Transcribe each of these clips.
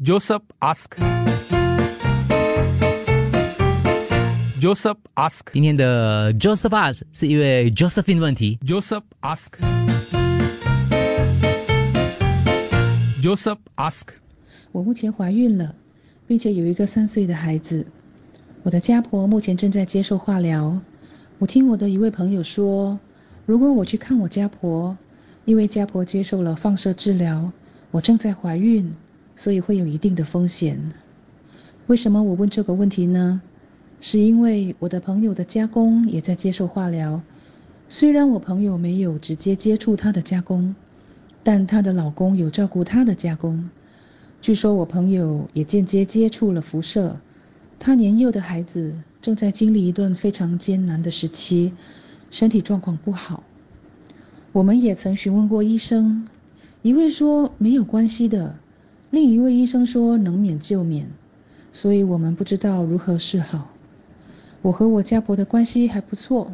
Joseph ask. Joseph ask. 今天的 Joseph ask 是一位 Josephine 问题。Joseph ask. Joseph ask. 我目前怀孕了，并且有一个三岁的孩子。我的家婆目前正在接受化疗。我听我的一位朋友说，如果我去看我家婆，因为家婆接受了放射治疗，我正在怀孕，所以会有一定的风险。为什么我问这个问题呢？是因为我的朋友的家公也在接受化疗，虽然我朋友没有直接接触她的家公，但她的老公有照顾她的家公。据说我朋友也间接接触了辐射，他年幼的孩子正在经历一段非常艰难的时期，身体状况不好。我们也曾询问过医生，一位说没有关系的，另一位医生说能免就免，所以我们不知道如何是好。我和我家婆的关系还不错，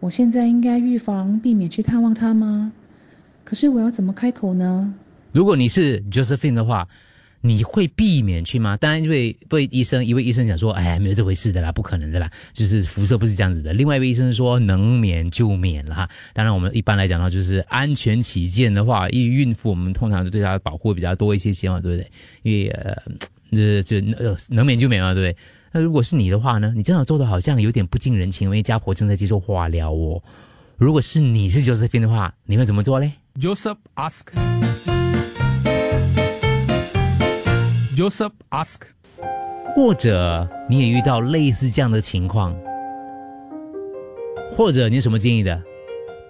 我现在应该预防避免去探望她吗？可是我要怎么开口呢？如果你是 Josephine 的话，你会避免去吗？当然，因为被医生一位医生讲说，哎，没有这回事的啦，不可能的啦，就是辐射不是这样子的。另外一位医生说能免就免了哈。当然，我们一般来讲呢，就是安全起见的话，因为孕妇我们通常对她保护比较多一些些嘛，对不对？因为呃，这这呃能免就免嘛，对不对？那如果是你的话呢？你这样做的好像有点不近人情，因为家婆正在接受化疗哦。如果是你是 Josephine 的话，你会怎么做嘞？Joseph ask. Joseph ask. 或者你也遇到类似这样的情况，或者你有什么建议的？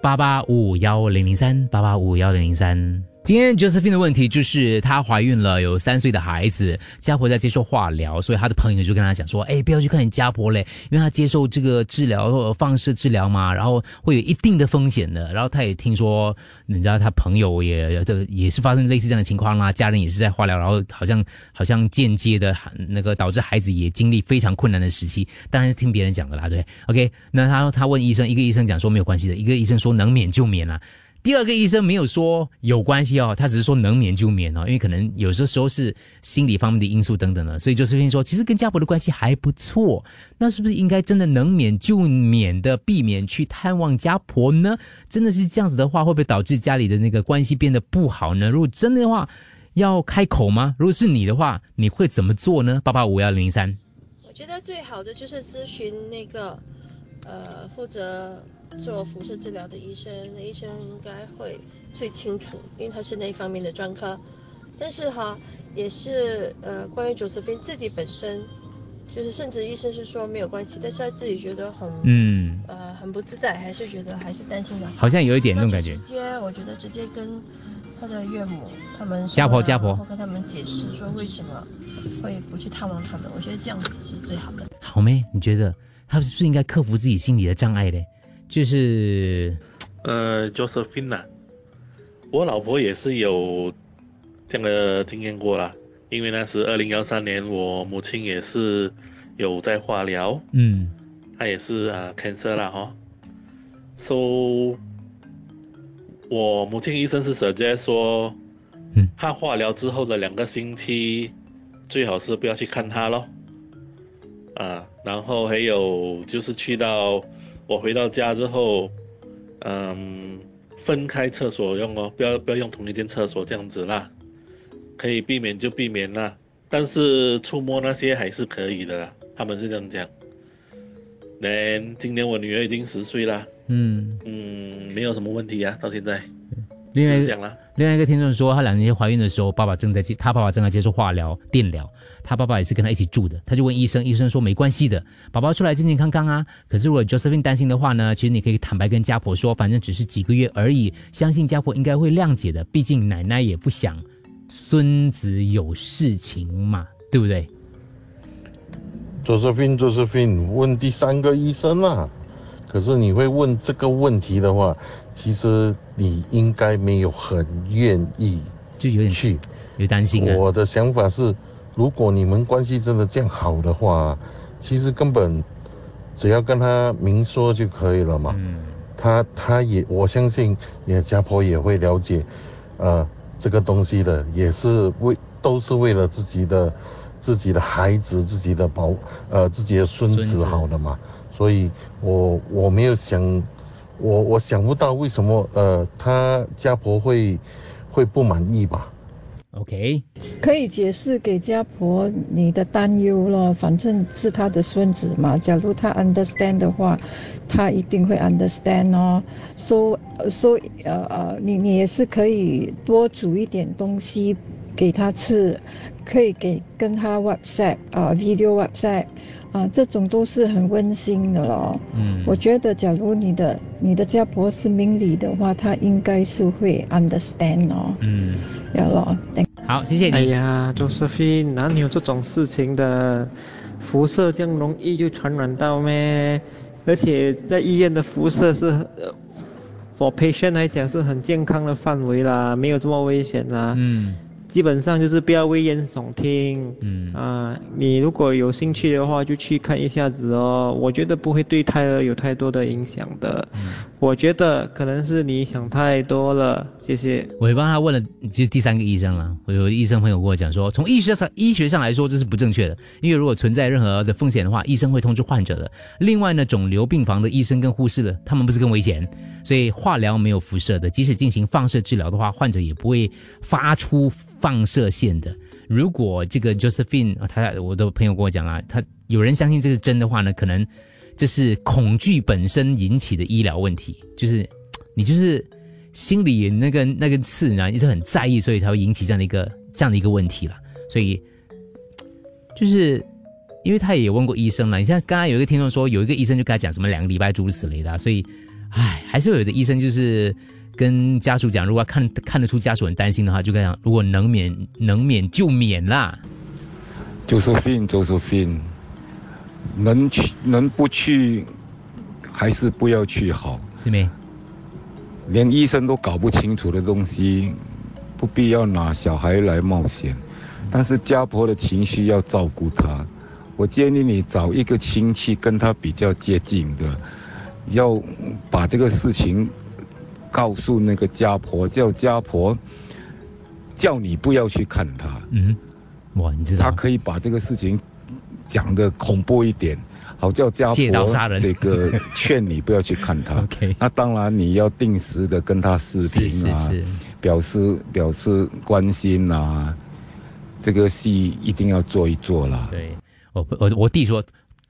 八八五五幺零零三八八五五幺零零三。今天 Josephine 的问题就是她怀孕了，有三岁的孩子，家婆在接受化疗，所以她的朋友就跟她讲说：“哎，不要去看你家婆嘞，因为她接受这个治疗放射治疗嘛，然后会有一定的风险的。”然后她也听说，人家她朋友也这也是发生类似这样的情况啦，家人也是在化疗，然后好像好像间接的那个导致孩子也经历非常困难的时期。当然是听别人讲的啦，对，OK。那她她问医生，一个医生讲说没有关系的，一个医生说能免就免啦。第二个医生没有说有关系哦，他只是说能免就免哦，因为可能有些时候是心理方面的因素等等的，所以就是说，其实跟家婆的关系还不错，那是不是应该真的能免就免的避免去探望家婆呢？真的是这样子的话，会不会导致家里的那个关系变得不好呢？如果真的话，要开口吗？如果是你的话，你会怎么做呢？八八五幺零零三。我觉得最好的就是咨询那个，呃，负责做辐射治疗的医生，那医生应该会最清楚，因为他是那一方面的专科。但是哈，也是呃，关于 Josephine 自己本身，就是甚至医生是说没有关系，但是他自己觉得很嗯，呃很不自在，还是觉得还是担心的。好像有一点那种感觉直。接我觉得直接跟他的岳母他们家婆家婆然后跟他们解释说为什么会不去探望他们，我觉得这样子是最好的。好妹？你觉得他是不是应该克服自己心理的障碍嘞？就是呃，Josephine 啊，我老婆也是有这样的经验过啦。因为那时二零幺三年，我母亲也是有在化疗，嗯她也是啊、cancer 啦哈。So，我母亲医生是 suggest 说，嗯她化疗之后的两个星期，最好是不要去看她咯。啊，然后还有就是去到我回到家之后，嗯，分开厕所用哦，不要不要用同一间厕所这样子啦，可以避免就避免啦，但是触摸那些还是可以的啦，他们是这样讲。连今年我女儿已经十岁啦，嗯。嗯，没有什么问题啊，到现在另外。另外一个听众说，她两年前怀孕的时候，爸爸正在接，她爸爸正在接受化疗、电疗，她爸爸也是跟她一起住的。她就问医生，医生说没关系的，宝宝出来健健康康啊。可是如果 Josephine 担心的话呢，其实你可以坦白跟家婆说，反正只是几个月而已，相信家婆应该会谅解的。毕竟奶奶也不想孙子有事情嘛，对不对？Josephine Josephine 问第三个医生啊，可是你会问这个问题的话，其实你应该没有很愿意就有点去。有担心啊。我的想法是，如果你们关系真的这样好的话，其实根本只要跟他明说就可以了嘛。嗯他他也我相信你的家婆也会了解，呃，这个东西的，也是为都是为了自己的自己的孩子、自己的宝呃自己的孙子好的嘛。所以我我没有想，我我想不到为什么呃他家婆会会不满意吧。OK，可以解释给家婆你的担忧咯，反正是他的孙子嘛。假如他 understand 的话，他一定会 understand 哦。说说呃呃，你你也是可以多煮一点东西给他吃，可以给跟他 WhatsApp 啊、video WhatsApp 啊，这种都是很温馨的咯。嗯，我觉得，假如你的你的家婆是明理的话，她应该是会 understand 哦。嗯，要咯，好，谢谢你。哎呀，Josephine，哪里有这种事情的？辐射这样容易就传染到咩？而且在医院的辐射是，呃，for patient 来讲是很健康的范围啦，没有这么危险啦。嗯基本上就是不要危言耸听。嗯啊，你如果有兴趣的话，就去看一下子哦。我觉得不会对胎儿有太多的影响的。我觉得可能是你想太多了。谢谢。我也帮他问了，就是第三个医生了。我有医生朋友跟我讲说，从医学上医学上来说，这是不正确的，因为如果存在任何的风险的话，医生会通知患者的。另外呢，肿瘤病房的医生跟护士的，他们不是更危险，所以化疗没有辐射的，即使进行放射治疗的话，患者也不会发出放射线的。如果这个 Josephine，他我的朋友跟我讲啊，他有人相信这是真的话呢，可能这是恐惧本身引起的医疗问题，就是你就是心里那个那根刺呢，一直很在意，所以才会引起这样的一个这样的一个问题了。所以就是因为他也有问过医生了，你像刚刚有一个听众说，有一个医生就跟他讲什么两个礼拜诸如此类的、所以唉，还是有的医生就是跟家属讲，如果看看得出家属很担心的话，就跟他讲，如果能免能免就免啦。Josephine，Josephine，能去能不去，还是不要去好。是没？连医生都搞不清楚的东西，不必要拿小孩来冒险。但是家婆的情绪要照顾她，我建议你找一个亲戚跟她比较接近的，要把这个事情告诉那个家婆，叫家婆叫你不要去看他。嗯，哇，你知道他可以把这个事情讲的恐怖一点，好叫家婆这个劝你不要去看他。OK 那当然你要定时的跟他视频啊，是是是，表示表示关心啊，这个戏一定要做一做啦。对我我我弟说。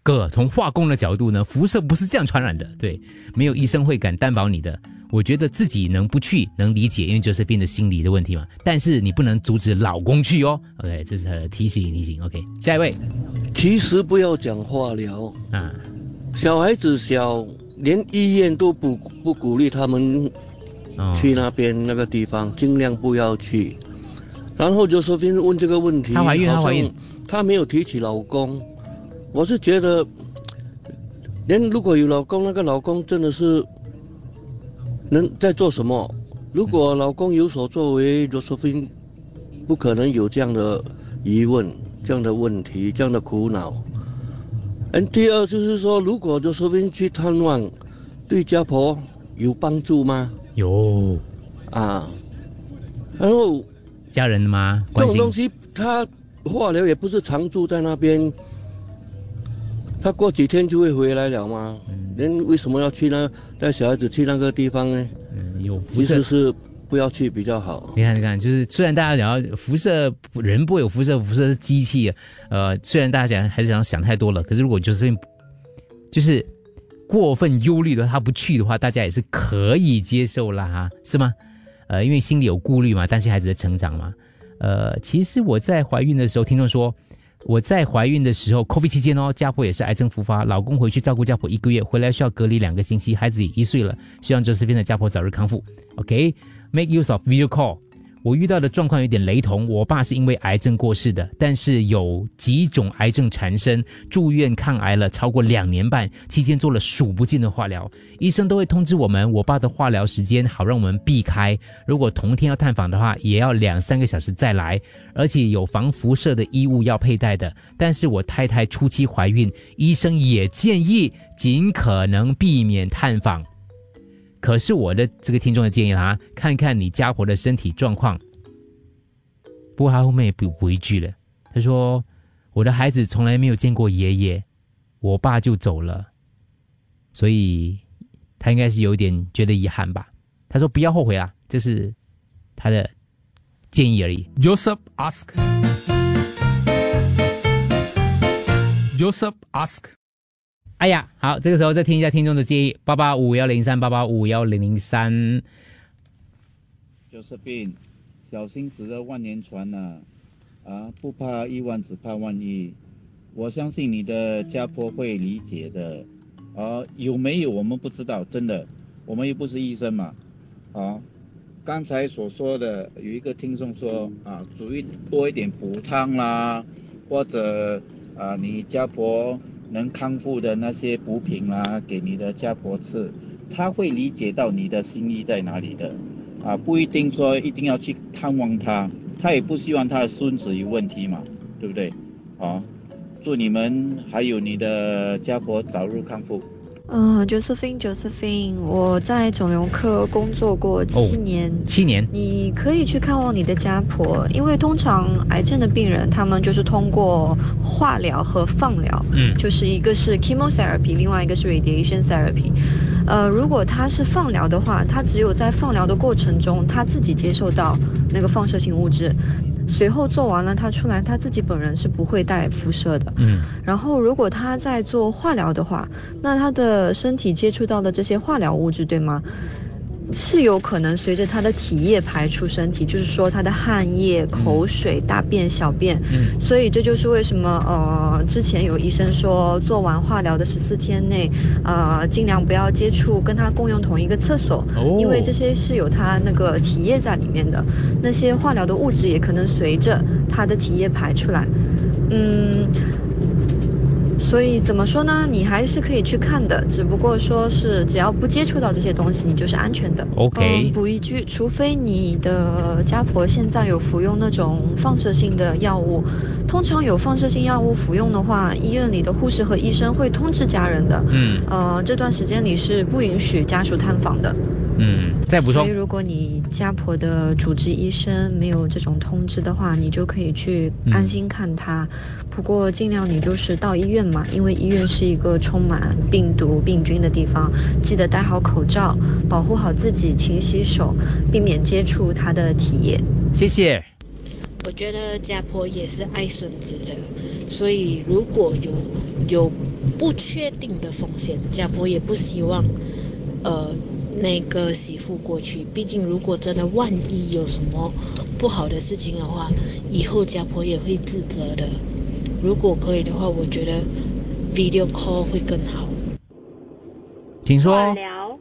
哥，从化工的角度呢，辐射不是这样传染的，对，没有医生会敢担保你的。我觉得自己能不去，能理解，因为就是变得心理的问题嘛。但是你不能阻止老公去哦。OK，这是他的提醒提醒。OK，下一位其实不要讲化疗，啊，小孩子小，连医院都不不鼓励他们哦去那边那个地方，尽量不要去。然后就说边问这个问题，她怀孕她怀孕她没有提起老公，我是觉得，连如果有老公，那个老公真的是能在做什么？如果老公有所作为，Josephine 不可能有这样的疑问、这样的问题、这样的苦恼。嗯，第二就是说，如果 Josephine 去探望，对家婆有帮助吗？有啊，然后家人吗？这种东西，他化疗也不是常住在那边，他过几天就会回来了吗？人为什么要去那？带小孩子去那个地方呢？嗯有辐射实是不要去比较好。你看，你看，就是虽然大家讲要辐射，人不会有辐射，辐射是机器。呃，虽然大家讲还是想想太多了，可是如果就是就是过分忧虑的他不去的话，大家也是可以接受啦，哈，是吗？呃，因为心里有顾虑嘛，担心孩子的成长嘛。呃，其实我在怀孕的时候，听众说我在怀孕的时候，COVID 期间哦，家婆也是癌症复发，老公回去照顾家婆一个月，回来需要隔离两个星期，孩子也一岁了，希望这四边的家婆早日康复。OK，make、use of video call。我遇到的状况有点雷同，我爸是因为癌症过世的，但是有几种癌症缠身，住院抗癌了超过两年半，期间做了数不尽的化疗，医生都会通知我们我爸的化疗时间，好让我们避开。如果同天要探访的话，也要两三个小时再来，而且有防辐射的衣物要佩戴的。但是我太太初期怀孕，医生也建议尽可能避免探访。可是我的这个听众的建议啦、看看你家婆的身体状况，不过他后面也补补一句了，他说：“我的孩子从来没有见过爷爷，我爸就走了，所以他应该是有点觉得遗憾吧。”他说：“不要后悔啊，这是他的建议而已。Joseph ask. Joseph ask. 哎呀，好，这个时候再听一下听众的建议：八八五幺零三八八五幺零零三。Josephine，小心驶得万年船呐、啊，不怕一万，只怕万一。我相信你的家婆会理解的，啊，有没有我们不知道，真的，我们又不是医生嘛，啊，刚才所说的有一个听众说啊，煮一多一点补汤啦，或者啊，你家婆能康复的那些补品啦，给你的家婆吃，他会理解到你的心意在哪里的。啊，不一定说一定要去探望他，他也不希望他的孙子有问题嘛，对不对？啊，祝你们还有你的家婆早日康复。嗯，Josephine，Josephine，我在肿瘤科工作过七年。七年，你可以去看望你的家婆，因为通常癌症的病人，他们就是通过化疗和放疗，嗯就是一个是 chemotherapy，另外一个是 radiation therapy。呃，如果他是放疗的话，他只有在放疗的过程中，他自己接受到那个放射性物质，随后做完了，他出来，他自己本人是不会带辐射的。嗯然后，如果他在做化疗的话，那他的身体接触到的这些化疗物质，对吗？是有可能随着他的体液排出身体，就是说他的汗液、口水、大便、小便。嗯所以这就是为什么呃，之前有医生说，做完化疗的十四天内，呃，尽量不要接触跟他共用同一个厕所，哦因为这些是有他那个体液在里面的，那些化疗的物质也可能随着他的体液排出来。嗯，所以怎么说呢？你还是可以去看的，只不过说是只要不接触到这些东西，你就是安全的。OK 嗯补一句，除非你的家婆现在有服用那种放射性的药物，通常有放射性药物服用的话，医院里的护士和医生会通知家人的。嗯呃，这段时间里是不允许家属探访的。嗯，再补充所以，如果你家婆的主治医生没有这种通知的话，你就可以去安心看她。不过尽量你就是到医院嘛，因为医院是一个充满病毒病菌的地方，记得戴好口罩，保护好自己，勤洗手，避免接触她的体液。谢谢。我觉得家婆也是爱孙子的，所以如果有有不确定的风险，家婆也不希望，呃，那个媳妇过去。毕竟如果真的万一有什么不好的事情的话，以后家婆也会自责的。如果可以的话，我觉得 video call 会更好。请说。化疗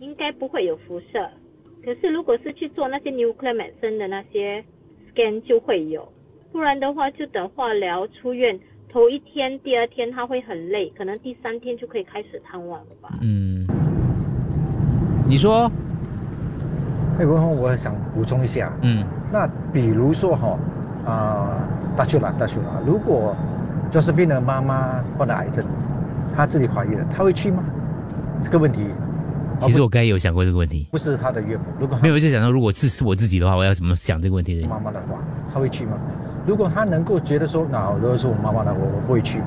应该不会有辐射，可是如果是去做那些 nuclear medicine 的那些 scan 就会有，不然的话就等化疗出院头一天、第二天他会很累，可能第三天就可以开始探望了吧。嗯，你说，哎，文宏，我想补充一下，嗯，那比如说哈，啊、大秀啦，大秀啦，如果 Josephine 的妈妈患了癌症，她自己怀孕了，她会去吗？这个问题。其实我刚才有想过这个问题，不是她的岳母，如果没有，我就想到，如果是是我自己的话，我要怎么想这个问题？妈妈的话，她会去吗？如果她能够觉得说，那如果是我妈妈的，我我不会去，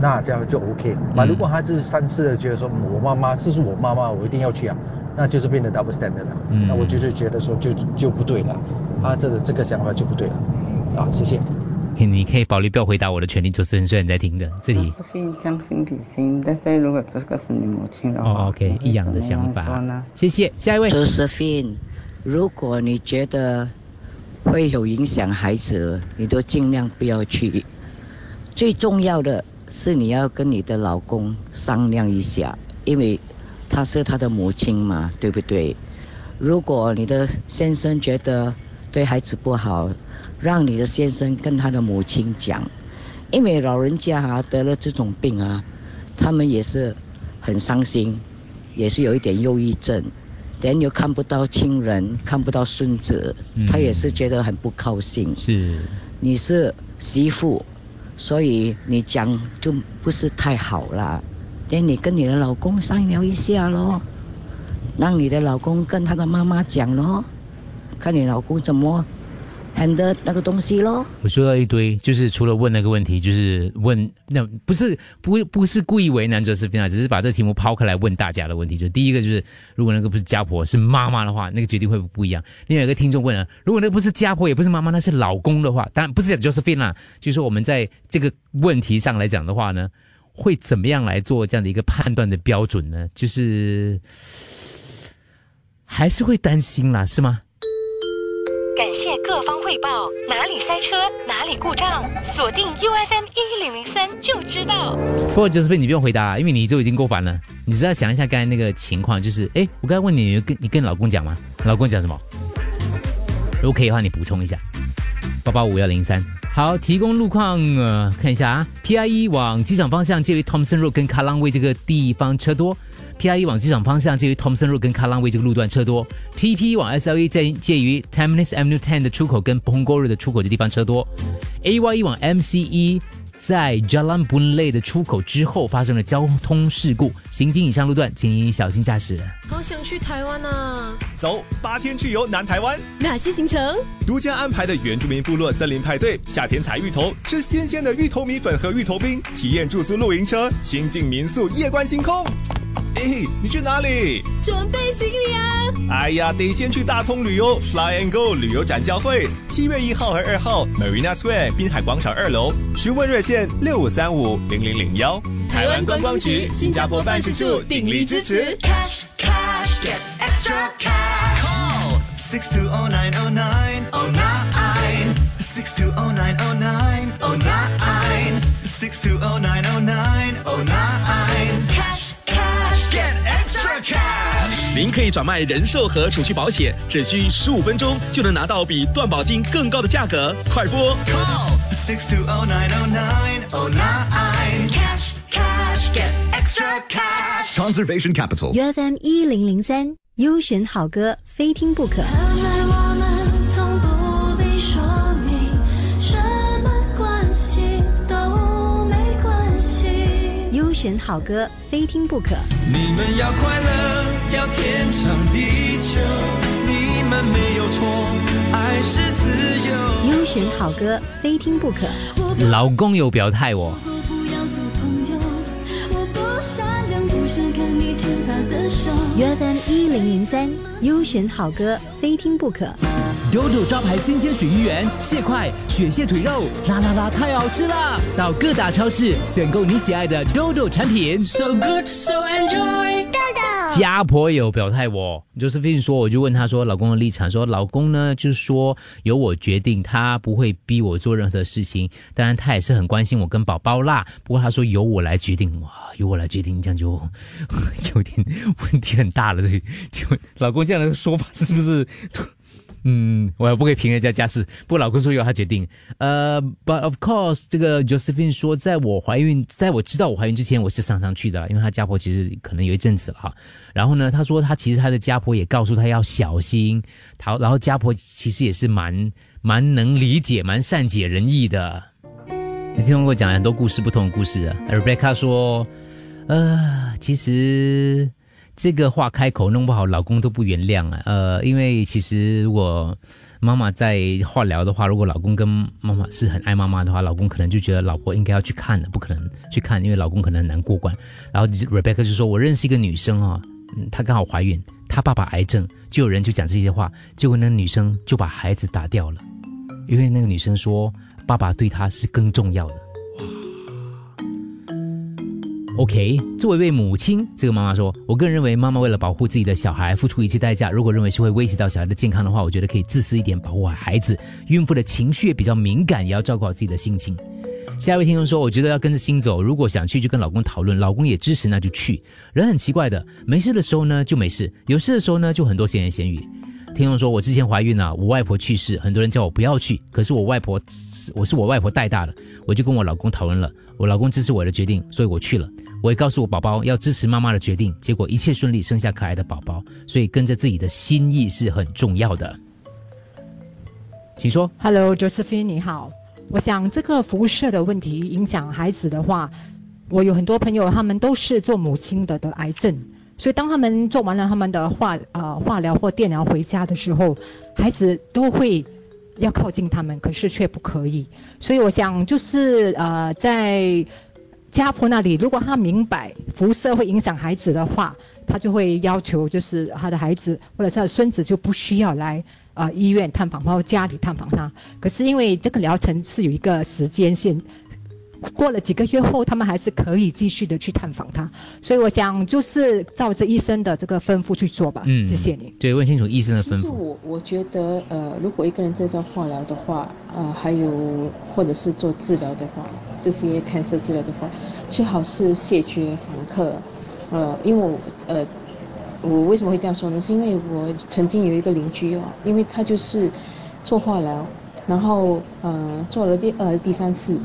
那这样就 OK。那、如果他就是三次的觉得说，嗯我妈妈这是我妈妈，我一定要去啊，那就是变得 double standard 了。嗯那我就是觉得说就就不对了，他这个这个想法就不对了。啊，谢谢。你可以保留不要回答我的权利，就是虽然你在听的这里。非将心比心，但是如果这个是你母亲的话，哦，OK，一样的想法呢。谢谢，下一位。Josephine，如果你觉得会有影响孩子，你都尽量不要去。最重要的是你要跟你的老公商量一下，因为她是他的母亲嘛，对不对？如果你的先生觉得对孩子不好，让你的先生跟他的母亲讲，因为老人家啊得了这种病啊，他们也是很伤心，也是有一点忧郁症，人又看不到亲人，看不到孙子，嗯他也是觉得很不高兴。是，你是媳妇，所以你讲就不是太好了。那你跟你的老公商量一下喽，让你的老公跟他的妈妈讲喽，看你老公怎么 handle 那个东西咯。我说到一堆，就是除了问那个问题，就是问那不是不不是故意为难哲斯菲娜，只是把这题目抛开来问大家的问题。就第一个就是，如果那个不是家婆是妈妈的话，那个决定会不不一样？另外一个听众问了，如果那个不是家婆也不是妈妈，那是老公的话，当然不是讲 Josephine，就是我们在这个问题上来讲的话呢，会怎么样来做这样的一个判断的标准呢？就是还是会担心啦，是吗？感谢各方汇报，哪里塞车，哪里故障，锁定 U F M 一零零三就知道。不过就是被你不用回答，因为你就已经够烦了。你只要想一下刚才那个情况，就是哎，我刚才问你，你跟你跟老公讲吗？老公讲什么？如果可以的话，你补充一下。八八五幺零三，好，提供路况呃，看一下啊，P I E 往机场方向介于 Thompson Road 跟卡浪威这个地方车多。P I E 往机场方向介于 Thompson Road 跟卡浪威这个路段车多，T P 往 S L E 在介于 Tampines Avenue Ten 的出口跟 Punggol Road 的出口的地方车多，A Y E 往 M C E 在 Jalan Boon Lay 的出口之后发生了交通事故，行经以上路段请您小心驾驶。好想去台湾啊！走，八天去游南台湾，哪些行程？独家安排的原住民部落森林派对，夏天采芋头，吃新鲜的芋头米粉和芋头冰，体验住宿露营车，亲近民宿，夜观星空。哎，你去哪里？准备行李啊！哎呀，得先去大通旅游 Fly and Go 旅游展交会，七月一号和二号，Marina Square 滨海广场二楼，询问热线六五三五零零零幺。台湾观光局新加坡办事处鼎力支持。Cash cash get extra cash. Call six two oh nine oh nine oh nine six two oh nine oh nine oh nine six two oh nine oh nine oh nine 您可以转卖人寿和储蓄保险，只需十五分钟就能拿到比断保金更高的价格，快拨。Conservation Capital UFM 一零零三，优选好歌，非听不可。优选好歌，非听不可。你们要快乐。要天长地久，你们没有错，爱是自由。优选好歌，非听不可。老公有表态哦。U F M 一零零三优选好歌，非听不可。豆豆招牌新鲜水鱼圆，蟹块、雪蟹腿肉，啦啦啦，太好吃了！到各大超市选购你喜爱的豆豆产品。So good, so enjoy。家婆有表态我，就是飞信说，我就问他说，老公的立场，说老公呢，就是说由我决定，他不会逼我做任何事情。当然，他也是很关心我跟宝宝啦。不过他说由我来决定，哇，由我来决定，这样就有点问题很大了。就老公这样的说法是不是？嗯，我也不可以评人家家事。不过老公说由他决定。呃，But of course，这个 Josephine 说，在我怀孕，在我知道我怀孕之前，我是常常去的，因为他家婆其实可能有一阵子了哈。然后呢，他说他其实他的家婆也告诉他要小心。他然后家婆其实也是蛮蛮能理解、蛮善解人意的。你听我讲很多故事，不同的故事啊。Rebecca 说，呃，其实。这个话开口弄不好，老公都不原谅啊。呃，因为其实如果妈妈在化疗的话，如果老公跟妈妈是很爱妈妈的话，老公可能就觉得老婆应该要去看的，不可能去看，因为老公可能难过关。然后 Rebecca 就说：“我认识一个女生啊，她刚好怀孕，她爸爸癌症，就有人就讲这些话，结果那女生就把孩子打掉了，因为那个女生说爸爸对她是更重要的。” OK，作为一位母亲，这个妈妈说：“我个人认为，妈妈为了保护自己的小孩，付出一切代价。如果认为是会威胁到小孩的健康的话，我觉得可以自私一点，保护好孩子。孕妇的情绪也比较敏感，也要照顾好自己的心情。”下一位听众说：“我觉得要跟着心走，如果想去就跟老公讨论，老公也支持，那就去。人很奇怪的，没事的时候呢就没事，有事的时候呢就很多闲言闲语。”听众说：“我之前怀孕了，我外婆去世，很多人叫我不要去，可是我外婆，我是我外婆带大的，我就跟我老公讨论了，我老公支持我的决定，所以我去了。我也告诉我宝宝要支持妈妈的决定，结果一切顺利，生下可爱的宝宝。所以跟着自己的心意是很重要的。”请说，Hello，Josephine，你好。我想这个辐射的问题影响孩子的话，我有很多朋友，他们都是做母亲的得癌症。所以，当他们做完了他们的化呃化疗或电疗回家的时候，孩子都会要靠近他们，可是却不可以。所以我想，就是呃，在家婆那里，如果他明白辐射会影响孩子的话，他就会要求，就是他的孩子或者是他的孙子就不需要来啊、呃医院探访，或者家里探访他。可是因为这个疗程是有一个时间线。过了几个月后，他们还是可以继续的去探访他，所以我想就是照着医生的这个吩咐去做吧。嗯，谢谢你。对，问清楚医生的其实。我我觉得，呃，如果一个人在做化疗的话，呃，还有或者是做治疗的话，这些 cancer 治疗的话，最好是谢绝访客。呃，因为我呃，我为什么会这样说呢？是因为我曾经有一个邻居哦，因为他就是做化疗，然后呃做了第呃第三次，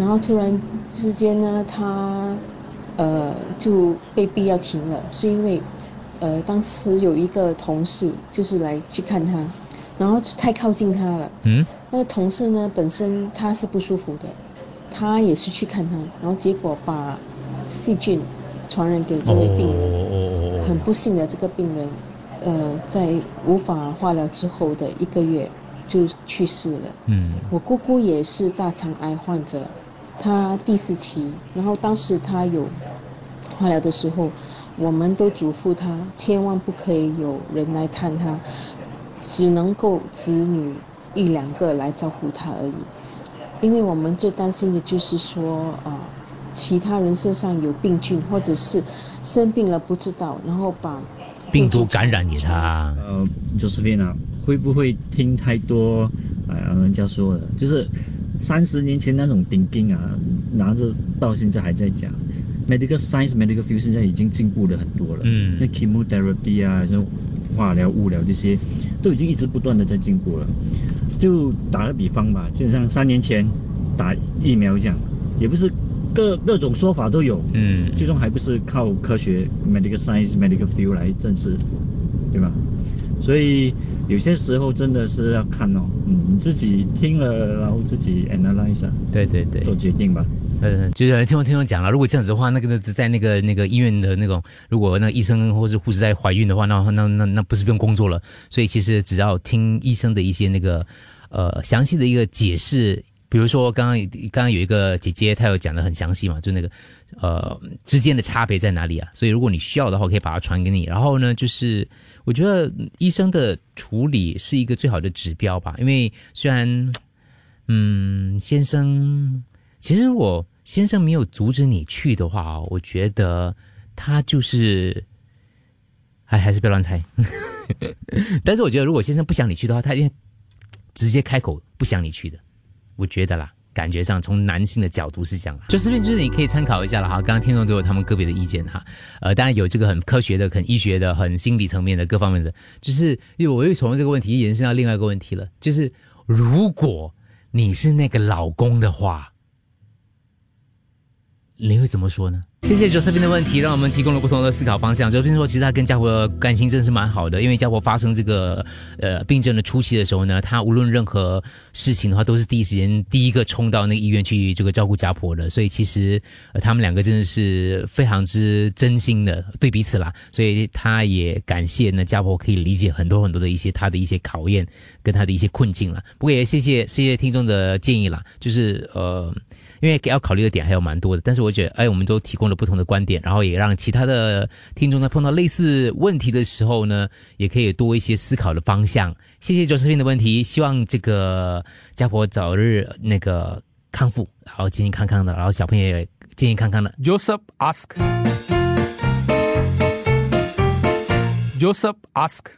然后突然之间呢，他呃就被逼要停了，是因为呃当时有一个同事就是来去看他，然后太靠近他了，嗯，那个同事呢本身他是不舒服的，他也是去看他，然后结果把细菌传染给这位病人，很不幸的这个病人，呃在无法化疗之后的一个月就去世了。嗯。我姑姑也是大肠癌患者，她第四期，然后当时他有化疗的时候，我们都嘱咐他千万不可以有人来探他，只能够子女一两个来照顾他而已，因为我们最担心的就是说啊、其他人身上有病菌，或者是生病了不知道，然后把病毒感染给他。呃，Josephine 啊，会不会听太多呃人家说的，就是三十年前那种钉钉啊，拿着到现在还在讲。Medical science, medical field 现在已经进步了很多了。嗯那 chemotherapy 啊，像化疗、物疗这些，都已经一直不断的在进步了。就打个比方吧，就像三年前打疫苗这样，也不是各各种说法都有。嗯，最终还不是靠科学 medical science, medical field 来证实，对吧？所以有些时候真的是要看哦，嗯，你自己听了，然后自己 analyze，啊对对对，做决定吧。嗯，就是听我听我讲了，如果这样子的话，那个在那个那个医院的那种，如果那个医生或是护士在怀孕的话，那那那那不是不用工作了。所以其实只要听医生的一些那个呃详细的一个解释，比如说刚刚刚刚有一个姐姐她有讲的很详细嘛，就那个呃之间的差别在哪里啊？所以如果你需要的话，可以把它传给你。然后呢，就是我觉得医生的处理是一个最好的指标吧，因为虽然嗯先生。其实我先生没有阻止你去的话哦，我觉得他就是，还还是不要乱猜。但是我觉得如果先生不想你去的话，他应该直接开口不想你去的。我觉得啦，感觉上从男性的角度是这样。就这边就是你可以参考一下了哈。刚刚听众都有他们个别的意见哈，呃，当然有这个很科学的、很医学的、很心理层面的各方面的，就是因为我又从这个问题延伸到另外一个问题了，就是如果你是那个老公的话。你会怎么说呢？谢谢周士兵的问题，让我们提供了不同的思考方向。周士兵说，其实他跟家婆的感情真的是蛮好的，因为家婆发生这个呃病症的初期的时候呢，他无论任何事情的话，都是第一时间第一个冲到那个医院去这个照顾家婆的。所以其实、他们两个真的是非常之真心的对彼此啦。所以他也感谢呢家婆可以理解很多很多的一些他的一些考验跟他的一些困境啦。不过也谢谢谢谢听众的建议啦，就是呃。因为要考虑的点还有蛮多的，但是我觉得，哎，我们都提供了不同的观点，然后也让其他的听众在碰到类似问题的时候呢，也可以多一些思考的方向。谢谢 Joseph 的问题，希望这个家婆早日那个康复，然后健健康康的，然后小朋友也健健康康的。Joseph ask. Joseph ask.